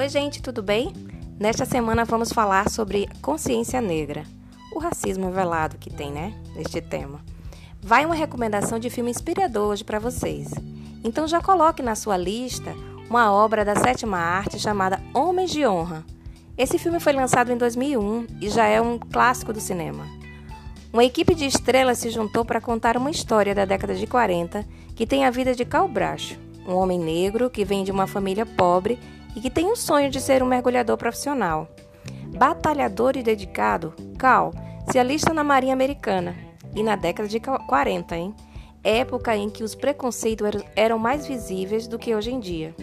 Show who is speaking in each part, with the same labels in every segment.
Speaker 1: Oi, gente, tudo bem? Nesta semana vamos falar sobre consciência negra, o racismo velado que tem, né, neste tema. Vai uma recomendação de filme inspirador hoje para vocês. Então já coloque na sua lista uma obra da sétima arte chamada Homens de Honra. Esse filme foi lançado em 2001 e já é um clássico do cinema. Uma equipe de estrelas se juntou para contar uma história da década de 40 que tem a vida de Cal Bracho, um homem negro que vem de uma família pobre e que tem o sonho de ser um mergulhador profissional. Batalhador e dedicado, Cal se alista na Marinha Americana e na década de 40, hein? época em que os preconceitos eram mais visíveis do que hoje em dia.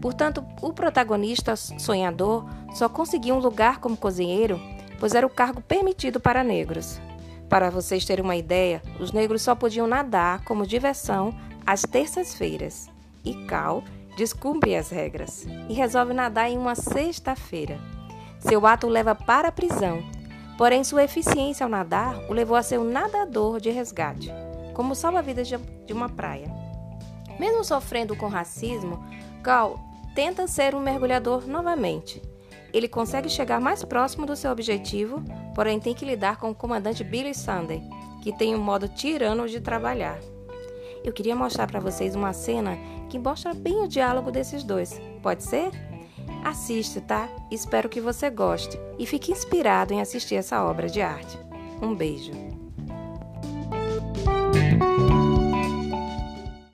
Speaker 1: Portanto, o protagonista sonhador só conseguia um lugar como cozinheiro, pois era o cargo permitido para negros. Para vocês terem uma ideia, os negros só podiam nadar como diversão às terças-feiras. E Cal descumpre as regras e resolve nadar em uma sexta-feira. Seu ato o leva para a prisão, porém sua eficiência ao nadar o levou a ser um nadador de resgate, como salva-vidas de uma praia. Mesmo sofrendo com racismo, Cal tenta ser um mergulhador novamente ele consegue chegar mais próximo do seu objetivo, porém tem que lidar com o comandante Billy Sunday, que tem um modo tirano de trabalhar. Eu queria mostrar para vocês uma cena que mostra bem o diálogo desses dois. Pode ser? Assiste, tá? Espero que você goste e fique inspirado em assistir essa obra de arte. Um beijo.